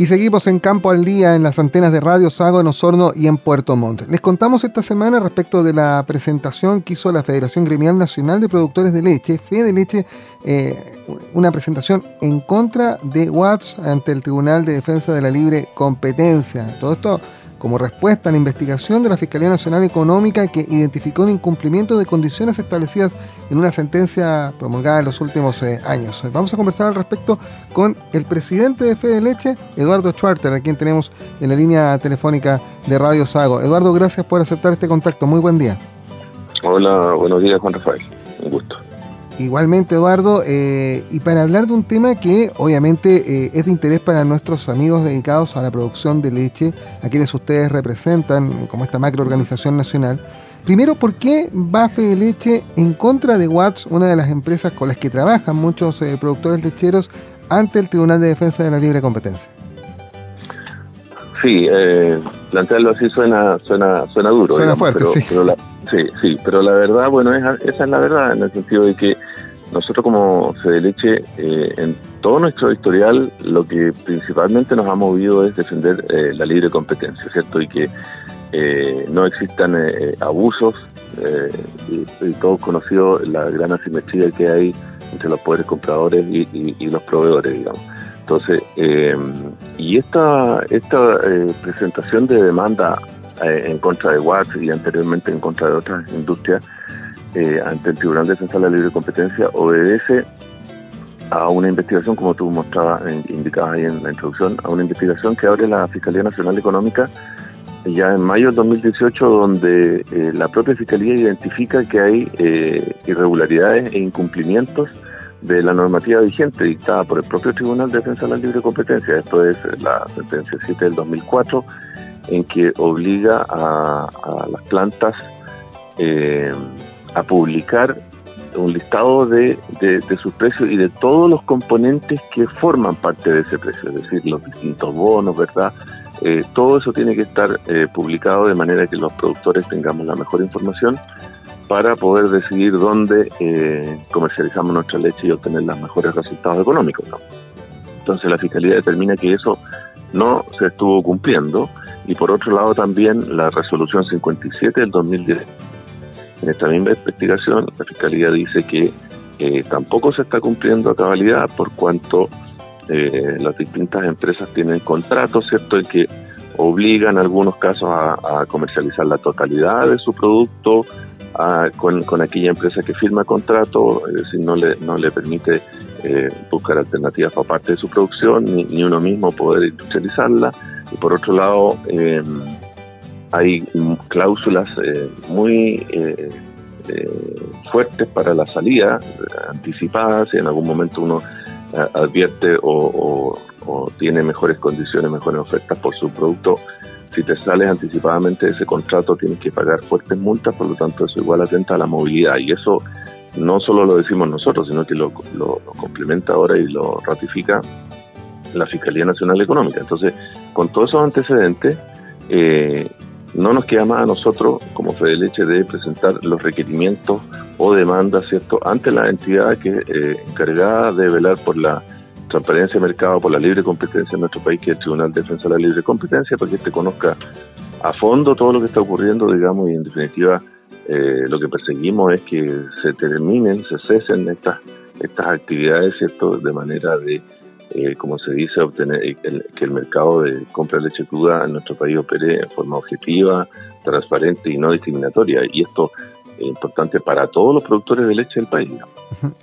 Y seguimos en Campo al Día en las antenas de Radio Sago en Osorno y en Puerto Montt. Les contamos esta semana respecto de la presentación que hizo la Federación Gremial Nacional de Productores de Leche, Fede Leche, eh, una presentación en contra de Watts ante el Tribunal de Defensa de la Libre Competencia. Todo esto como respuesta a la investigación de la Fiscalía Nacional Económica que identificó un incumplimiento de condiciones establecidas en una sentencia promulgada en los últimos eh, años. Vamos a conversar al respecto con el presidente de Fede Leche, Eduardo Schwarter, a quien tenemos en la línea telefónica de Radio Sago. Eduardo, gracias por aceptar este contacto. Muy buen día. Hola, buenos días, Juan Rafael. Un gusto. Igualmente, Eduardo, eh, y para hablar de un tema que obviamente eh, es de interés para nuestros amigos dedicados a la producción de leche, a quienes ustedes representan como esta macroorganización nacional. Primero, ¿por qué va Fede Leche en contra de Watts, una de las empresas con las que trabajan muchos eh, productores lecheros, ante el Tribunal de Defensa de la Libre Competencia? Sí, plantearlo así suena suena suena duro. Suena fuerte, sí. sí, sí, pero la verdad, bueno, esa es la verdad, en el sentido de que nosotros como Fede Leche, eh, en todo nuestro historial, lo que principalmente nos ha movido es defender eh, la libre competencia, ¿cierto? Y que eh, no existan abusos, y, todos conocido la gran asimetría que hay entre los poderes compradores y, los proveedores, digamos. Entonces, y esta, esta presentación de demanda en contra de Watts y anteriormente en contra de otras industrias, eh, ante el Tribunal de Defensa de la Libre Competencia obedece a una investigación, como tú mostrabas, indicabas ahí en la introducción, a una investigación que abre la Fiscalía Nacional Económica ya en mayo del 2018, donde eh, la propia Fiscalía identifica que hay eh, irregularidades e incumplimientos de la normativa vigente dictada por el propio Tribunal de Defensa de la Libre Competencia. Esto es la sentencia 7 del 2004, en que obliga a, a las plantas eh, a publicar un listado de, de, sus precios y de todos los componentes que forman parte de ese precio, es decir, los distintos bonos, ¿verdad? Eh, todo eso tiene que estar eh, publicado de manera que los productores tengamos la mejor información para poder decidir dónde eh, comercializamos nuestra leche y obtener los mejores resultados económicos. ¿no? Entonces la Fiscalía determina que eso no se estuvo cumpliendo y por otro lado también la resolución 57 del 2010 en esta misma investigación, la Fiscalía dice que eh, tampoco se está cumpliendo a cabalidad por cuanto eh, las distintas empresas tienen contratos, ¿cierto?, en que obligan en algunos casos a, comercializar la totalidad de su producto con, aquella empresa que firma contrato, es decir, no le, no le permite eh, buscar alternativas para parte de su producción, ni, ni, uno mismo poder industrializarla. Y por otro lado, eh, hay cláusulas eh, muy eh, eh, fuertes para la salida, anticipadas, si en algún momento uno advierte o, tiene mejores condiciones, mejores ofertas por su producto, si te sales anticipadamente de ese contrato tienes que pagar fuertes multas, por lo tanto eso igual atenta a la movilidad y eso no solo lo decimos nosotros, sino que lo, lo complementa ahora y lo ratifica la Fiscalía Nacional Económica. Entonces, con todos esos antecedentes, eh, no nos queda más a nosotros, como Fede Leche, de presentar los requerimientos o demandas, ¿cierto?, ante la entidad que eh, encargada de velar por la transparencia de mercado, por la libre competencia en nuestro país, que es el Tribunal de Defensa de la Libre Competencia, para que este conozca a fondo todo lo que está ocurriendo, digamos, y en definitiva eh, lo que perseguimos es que se terminen, se cesen estas, estas actividades, ¿cierto?, de manera de eh, como se dice, obtener que el mercado de compra de leche cruda en nuestro país opere en forma objetiva, transparente y no discriminatoria. Y esto es importante para todos los productores de leche del país.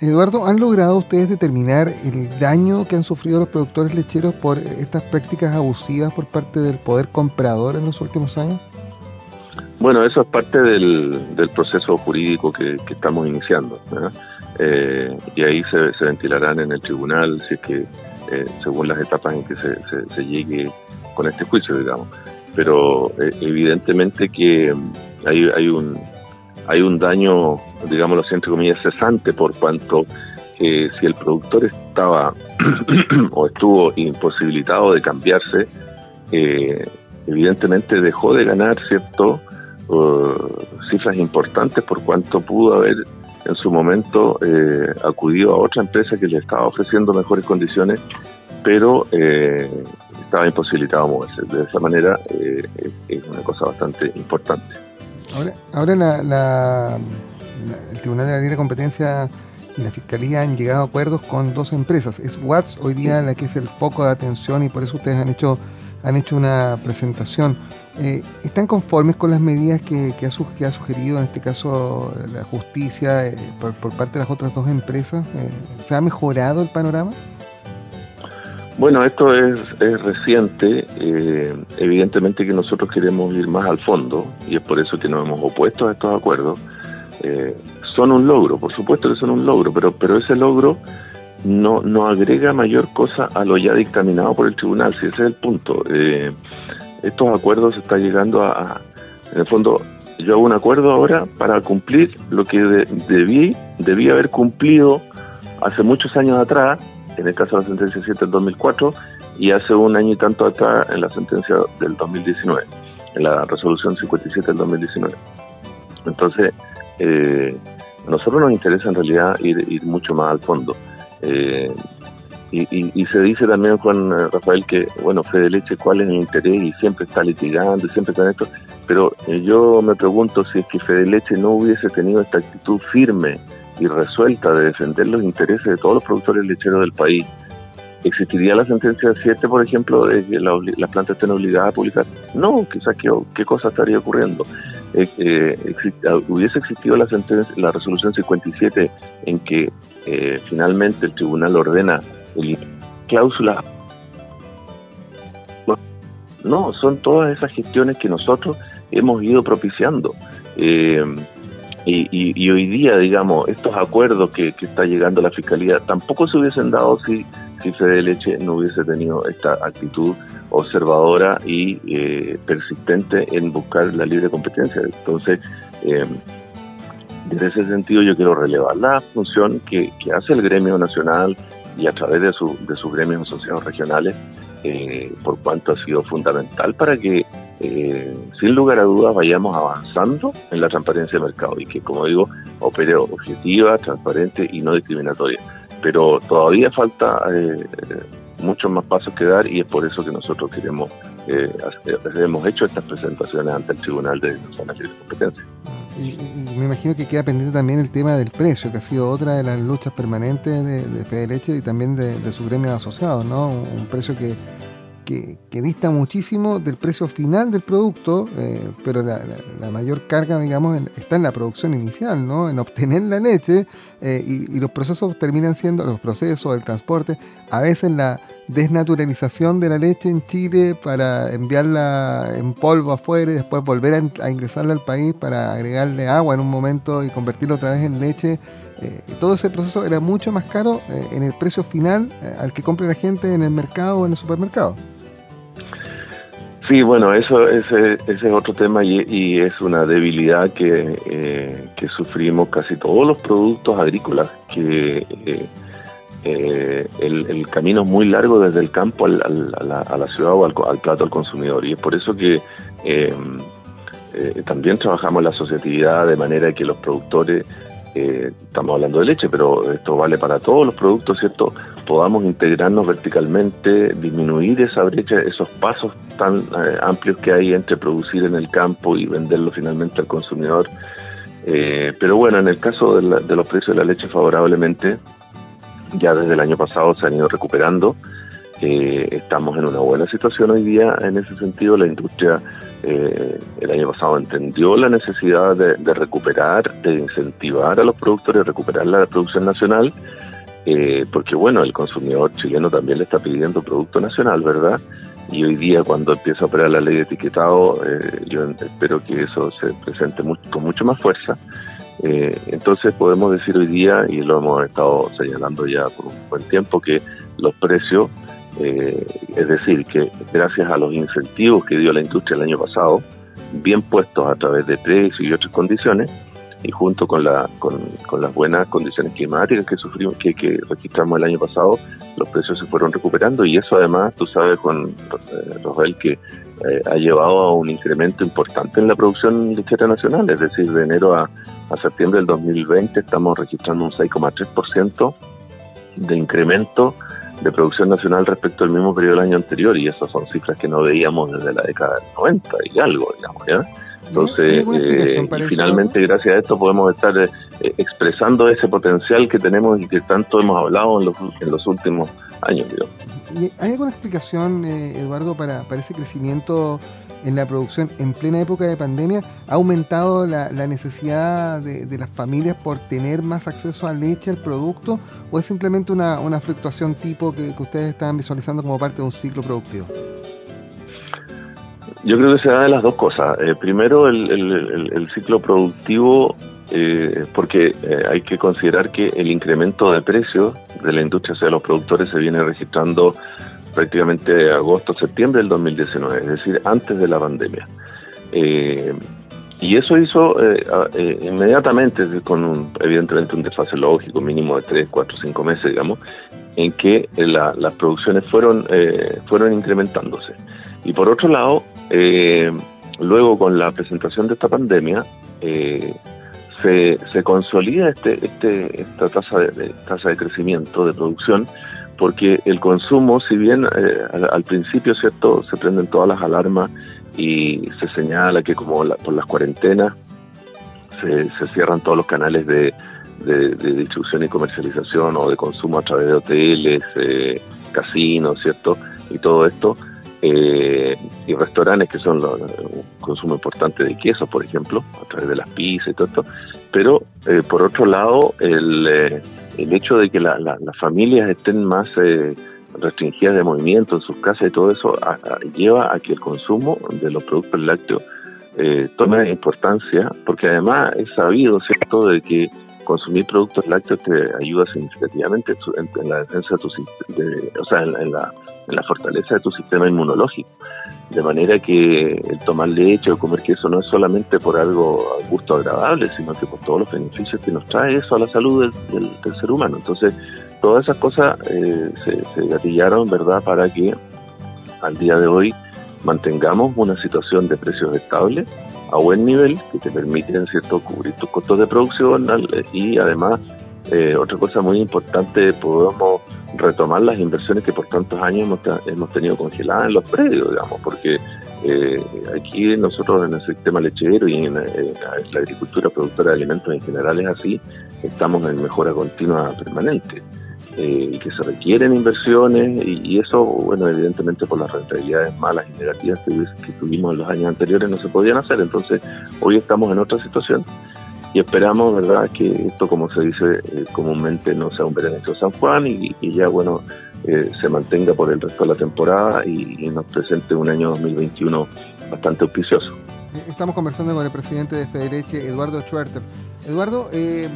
Eduardo, ¿han logrado ustedes determinar el daño que han sufrido los productores lecheros por estas prácticas abusivas por parte del poder comprador en los últimos años? Bueno, eso es parte del, proceso jurídico que, estamos iniciando. Eh, y ahí se, se, ventilarán en el tribunal si es que eh, según las etapas en que se, llegue con este juicio, digamos. Pero eh, evidentemente que mm, hay, hay, un, hay un daño, digámoslo entre comillas, cesante por cuanto que si el productor estaba o estuvo imposibilitado de cambiarse, eh, evidentemente dejó de ganar cierto cifras importantes por cuanto pudo haber en su momento eh, acudió a otra empresa que le estaba ofreciendo mejores condiciones, pero eh, estaba imposibilitado a moverse. De esa manera es una cosa bastante importante. Ahora, ahora la, el Tribunal de la Libre Competencia y la Fiscalía han llegado a acuerdos con dos empresas. Es Watts hoy día la que es el foco de atención y por eso ustedes han hecho, han hecho una presentación. Eh, ¿Están conformes con las medidas que, que, ha, sugerido en este caso la justicia eh, por, parte de las otras dos empresas? Eh, ¿Se ha mejorado el panorama? Bueno, esto es, reciente. evidentemente que nosotros queremos ir más al fondo y es por eso que nos hemos opuesto a estos acuerdos. son un logro, por supuesto que son un logro, pero, pero ese logro no, no agrega mayor cosa a lo ya dictaminado por el tribunal, si ese es el punto estos acuerdos está llegando a, en el fondo, yo hago un acuerdo ahora para cumplir lo que debí, debí haber cumplido hace muchos años atrás, en el caso de la sentencia 7 del 2004, y hace un año y tanto atrás en la sentencia del 2019, en la resolución 57 del 2019. Entonces, eh, a nosotros nos interesa en realidad ir mucho más al fondo. Eh, y, se dice también, Juan eh, Rafael, que, bueno, Fede Leche, ¿cuál es el interés? Y siempre está litigando, y siempre está en esto. Pero eh, yo me pregunto si es que Fede Leche no hubiese tenido esta actitud firme y resuelta de defender los intereses de todos los productores lecheros del país. ¿Existiría la sentencia 7, por ejemplo, de que las plantas estén obligadas a publicar? No, quizás qué, qué cosa estaría ocurriendo. Eh, hubiese existido la sentencia, la resolución 57 en que finalmente el tribunal ordena cláusula. No, son todas esas gestiones que nosotros hemos ido propiciando. Eh, y, hoy día, digamos, estos acuerdos que, está llegando la Fiscalía tampoco se hubiesen dado si, si Fede Leche no hubiese tenido esta actitud observadora y eh, persistente en buscar la libre competencia. Entonces, eh, desde ese sentido yo quiero relevar la función que, que hace el gremio nacional y a través de, su, de sus gremios asociados regionales, eh, por cuanto ha sido fundamental para que, eh, sin lugar a dudas, vayamos avanzando en la transparencia del mercado y que, como digo, opere objetiva, transparente y no discriminatoria. Pero todavía falta eh, muchos más pasos que dar y es por eso que nosotros queremos, hemos hecho estas presentaciones ante el Tribunal de Nacional de Competencia. Y, me imagino que queda pendiente también el tema del precio, que ha sido otra de las luchas permanentes de, de Fede Leche y también de, su gremio asociado, ¿no? Un precio que, que, dista muchísimo del precio final del producto, eh, pero la, mayor carga, digamos, está en la producción inicial, ¿no? En obtener la leche eh, y, los procesos terminan siendo, los procesos, el transporte, a veces la desnaturalización de la leche en Chile para enviarla en polvo afuera y después volver a, ingresarla al país para agregarle agua en un momento y convertirlo otra vez en leche. Eh, todo ese proceso era mucho más caro en el precio final al que compra la gente en el mercado o en el supermercado. Sí, bueno, eso ese, ese es otro tema y, es una debilidad que, eh, que, sufrimos casi todos los productos agrícolas, que eh, eh, el, camino es muy largo desde el campo a, la, ciudad o al, al, plato al consumidor y es por eso que también trabajamos la asociatividad de manera que los productores estamos hablando de leche, pero esto vale para todos los productos, ¿cierto? Podamos integrarnos verticalmente, disminuir esa brecha, esos pasos tan eh, amplios que hay entre producir en el campo y venderlo finalmente al consumidor. Eh, pero bueno, en el caso de, los precios de la leche favorablemente, ya desde el año pasado se han ido recuperando. Eh, estamos en una buena situación hoy día en ese sentido. La industria eh, el año pasado entendió la necesidad de, recuperar, de incentivar a los productores, de recuperar la producción nacional, eh, porque bueno, el consumidor chileno también le está pidiendo producto nacional, ¿verdad? Y hoy día cuando empieza a operar la ley de etiquetado, eh, yo espero que eso se presente con mucho más fuerza. entonces podemos decir hoy día, y lo hemos estado señalando ya por un buen tiempo, que los precios eh, es decir, que gracias a los incentivos que dio la industria el año pasado, bien puestos a través de precios y otras condiciones, y junto con, la, con, las buenas condiciones climáticas que sufrimos, que, que, registramos el año pasado, los precios se fueron recuperando y eso además, tú sabes, con eh, Rafael, que eh, ha llevado a un incremento importante en la producción lechera nacional, es decir, de enero a, a septiembre del 2020 estamos registrando un 6,3% de incremento de producción nacional respecto al mismo periodo del año anterior y esas son cifras que no veíamos desde la década del 90 y algo, digamos, ¿ya? Entonces, eh, finalmente, gracias a esto, podemos estar eh, expresando ese potencial que tenemos y que tanto hemos hablado en los, en los últimos años. ¿Hay alguna explicación, eh, Eduardo, para, para ese crecimiento en la producción en plena época de pandemia? ¿Ha aumentado la, necesidad de, las familias por tener más acceso a leche, al producto? ¿O es simplemente una, una fluctuación tipo que, ustedes están visualizando como parte de un ciclo productivo? Yo creo que se da de las dos cosas. Eh, primero, el, ciclo productivo, eh, porque eh, hay que considerar que el incremento de precios de la industria hacia los productores se viene registrando prácticamente agosto, septiembre del 2019, es decir, antes de la pandemia. y eso hizo inmediatamente, con evidentemente un desfase lógico mínimo de 3, 4, 5 meses, digamos, en que las producciones fueron, fueron incrementándose. Y por otro lado, eh, luego con la presentación de esta pandemia, eh, se, se, consolida este, este, esta tasa de, tasa de crecimiento de producción porque el consumo, si bien eh, al, principio cierto se prenden todas las alarmas y se señala que como por las cuarentenas se, se, cierran todos los canales de, de, distribución y comercialización o de consumo a través de hoteles, eh, casinos, cierto, y todo esto, eh, y restaurantes que son los, un consumo importante de quesos, por ejemplo, a través de las pizzas y todo esto. Pero eh, por otro lado, el, eh, el hecho de que las familias estén más restringidas de movimiento en sus casas y todo eso lleva a que el consumo de los productos lácteos tome importancia, porque además es sabido, ¿cierto?, de que consumir productos lácteos te ayuda significativamente en, la defensa de tu de, o sea, en, la, en la fortaleza de tu sistema inmunológico. De manera que el tomar leche o comer queso no es solamente por algo a gusto agradable, sino que por todos los beneficios que nos trae eso a la salud del, ser humano. Entonces, todas esas cosas eh, se, se gatillaron, ¿verdad?, para que al día de hoy mantengamos una situación de precios estables a buen nivel que te permiten cierto cubrir tus costos de producción y además eh, otra cosa muy importante podemos retomar las inversiones que por tantos años hemos, tenido congeladas en los predios digamos porque eh, aquí nosotros en el sistema lechero y en, la agricultura productora de alimentos en general es así estamos en mejora continua permanente eh, y que se requieren inversiones y, eso, bueno, evidentemente por las rentabilidades malas y negativas que, tuvimos en los años anteriores no se podían hacer. Entonces, hoy estamos en otra situación y esperamos, ¿verdad?, que esto, como se dice eh, comúnmente, no sea un beneficio San Juan y, ya, bueno, eh, se mantenga por el resto de la temporada y, nos presente un año 2021 bastante auspicioso. Estamos conversando con el presidente de Fedeleche, Eduardo Schwerter. Eduardo, eh,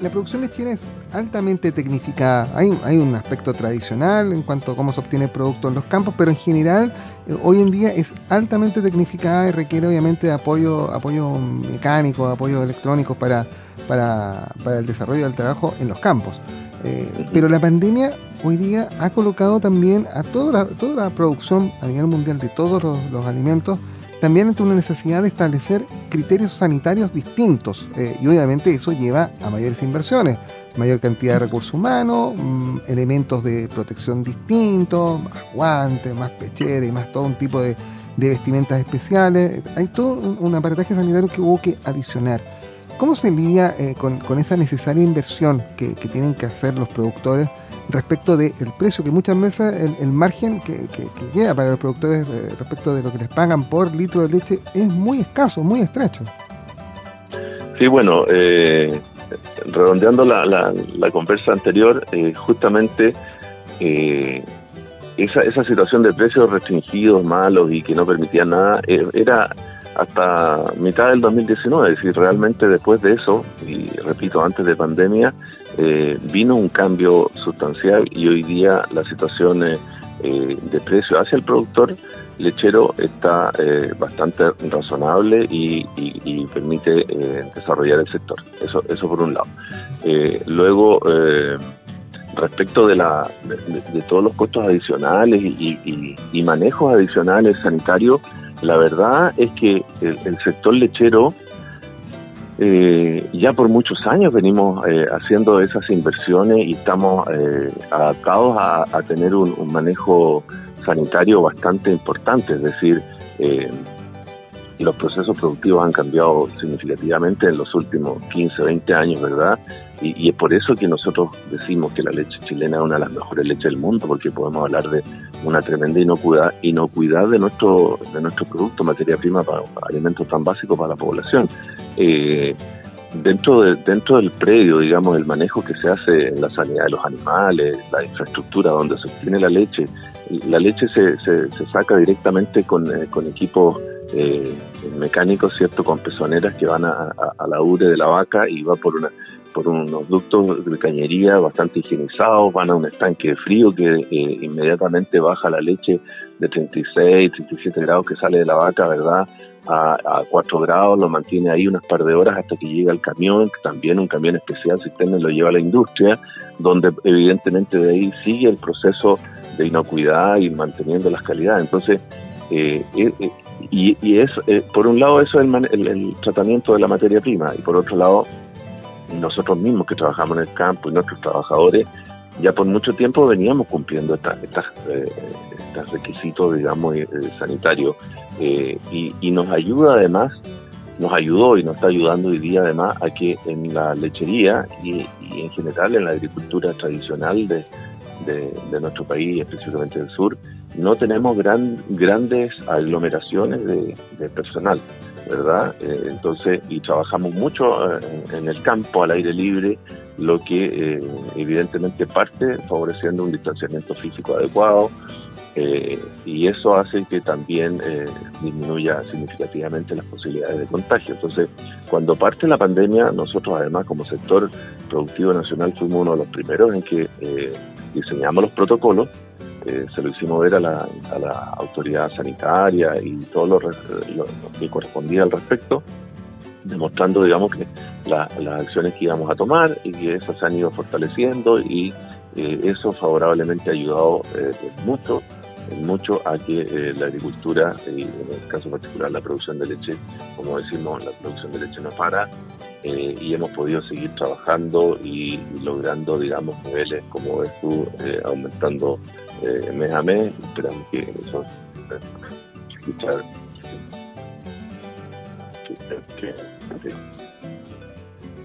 la, producción lechera es altamente tecnificada. Hay, hay, un aspecto tradicional en cuanto a cómo se obtiene el producto en los campos, pero en general eh, hoy en día es altamente tecnificada y requiere obviamente de apoyo, apoyo mecánico, apoyo electrónico para, para, el desarrollo del trabajo en los campos. Eh, pero la pandemia hoy día ha colocado también a toda la, toda la producción a nivel mundial de todos los alimentos también ante una necesidad de establecer criterios sanitarios distintos eh, y obviamente eso lleva a mayores inversiones, mayor cantidad de recursos humanos, mm, elementos de protección distintos, más guantes, más pecheras y más todo un tipo de, vestimentas especiales. Hay todo un, aparataje sanitario que hubo que adicionar. ¿Cómo se lidia eh, con, esa necesaria inversión que tienen que hacer los productores? Respecto del precio que muchas veces el, margen que, que, queda para los productores eh, respecto de lo que les pagan por litro de leche es muy escaso, muy estrecho. Sí, bueno, eh, redondeando la, la, conversa anterior, eh, justamente esa, esa situación de precios restringidos, malos y que no permitían nada, era hasta mitad del 2019, es decir, realmente después de eso, y repito, antes de pandemia, eh, vino un cambio sustancial y hoy día la situación eh, eh, de precio hacia el productor lechero está bastante razonable y, permite desarrollar el sector. Eso, eso por un lado. luego, respecto de, la, de, todos los costos adicionales y, y manejos adicionales sanitarios, la verdad es que el, sector lechero eh, ya por muchos años venimos eh, haciendo esas inversiones y estamos eh, adaptados a, tener un, manejo sanitario bastante importante, es decir, los procesos productivos han cambiado significativamente en los últimos 15, 20 años, ¿verdad? Y, es por eso que nosotros decimos que la leche chilena es una de las mejores leches del mundo, porque podemos hablar de una tremenda inocuidad, inocuidad de nuestro de nuestro producto, materia prima para, alimentos tan básicos para la población. Eh, dentro de, dentro del predio, digamos, el manejo que se hace en la sanidad de los animales, la infraestructura donde se obtiene la leche, la leche se, se, saca directamente con, eh, con equipos eh, mecánicos, ¿cierto? Con pezoneras que van a, la ure de la vaca y va por una por unos ductos de cañería bastante higienizados, van a un estanque de frío que eh, inmediatamente baja la leche de 36, 37 grados que sale de la vaca, ¿verdad? A, a 4 grados, lo mantiene ahí unas par de horas hasta que llega el camión, que también un camión especial sistema lo lleva a la industria, donde evidentemente de ahí sigue el proceso de inocuidad y manteniendo las calidades. Entonces, eh, eh, y, es, eh, por un lado, eso es el, tratamiento de la materia prima, y por otro lado, nosotros mismos que trabajamos en el campo y nuestros trabajadores, ya por mucho tiempo veníamos cumpliendo estos requisitos, digamos, sanitarios, y, nos ayuda además, nos ayudó y nos está ayudando hoy día además a que en la lechería y, en general en la agricultura tradicional de, de nuestro país, específicamente del sur, no tenemos gran, grandes aglomeraciones de, personal, ¿verdad? Eh, entonces, y trabajamos mucho eh, en el campo, al aire libre, lo que eh, evidentemente parte favoreciendo un distanciamiento físico adecuado, y eso hace que también disminuya significativamente las posibilidades de contagio. Entonces, cuando parte la pandemia, nosotros además como sector productivo nacional fuimos uno de los primeros en que diseñamos los protocolos eh, se lo hicimos ver a la, autoridad sanitaria y todo lo, que correspondía al respecto, demostrando, digamos, que las acciones que íbamos a tomar y que esas se han ido fortaleciendo y eh, eso favorablemente ha ayudado eh, mucho mucho a que la agricultura, y en el caso particular la producción de leche, como decimos, la producción de leche no para, y hemos podido seguir trabajando y, logrando, digamos, niveles, como ves tú, aumentando eh, mes a mes. Esperamos que eso escuchar.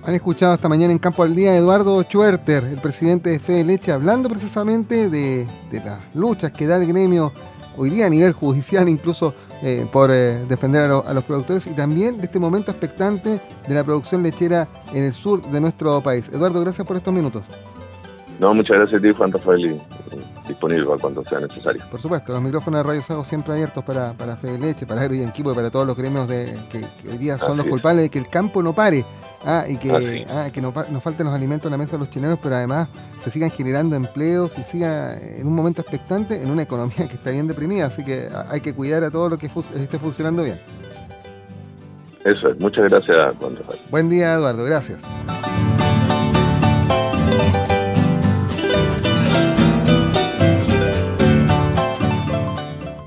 Han escuchado esta mañana en Campo al Día Eduardo Schwerter, el presidente de Fede Leche, hablando precisamente de, las luchas que da el gremio hoy día a nivel judicial, incluso eh, por eh, defender a, los productores y también de este momento expectante de la producción lechera en el sur de nuestro país. Eduardo, gracias por estos minutos. No, muchas gracias a ti, Juan Rafael disponible cuando sea necesario. Por supuesto, los micrófonos de Radio Sago siempre abiertos para, para Fede Leche, para Agro y Equipo y para todos los gremios de, que, hoy día son los culpables de que el campo no pare ah, y que, ah, que no, nos falten los alimentos en la mesa de los chilenos, pero además se sigan generando empleos y siga en un momento expectante en una economía que está bien deprimida. Así que hay que cuidar a todo lo que esté funcionando bien. Eso es. Muchas gracias, Juan Buen día, Eduardo. Gracias.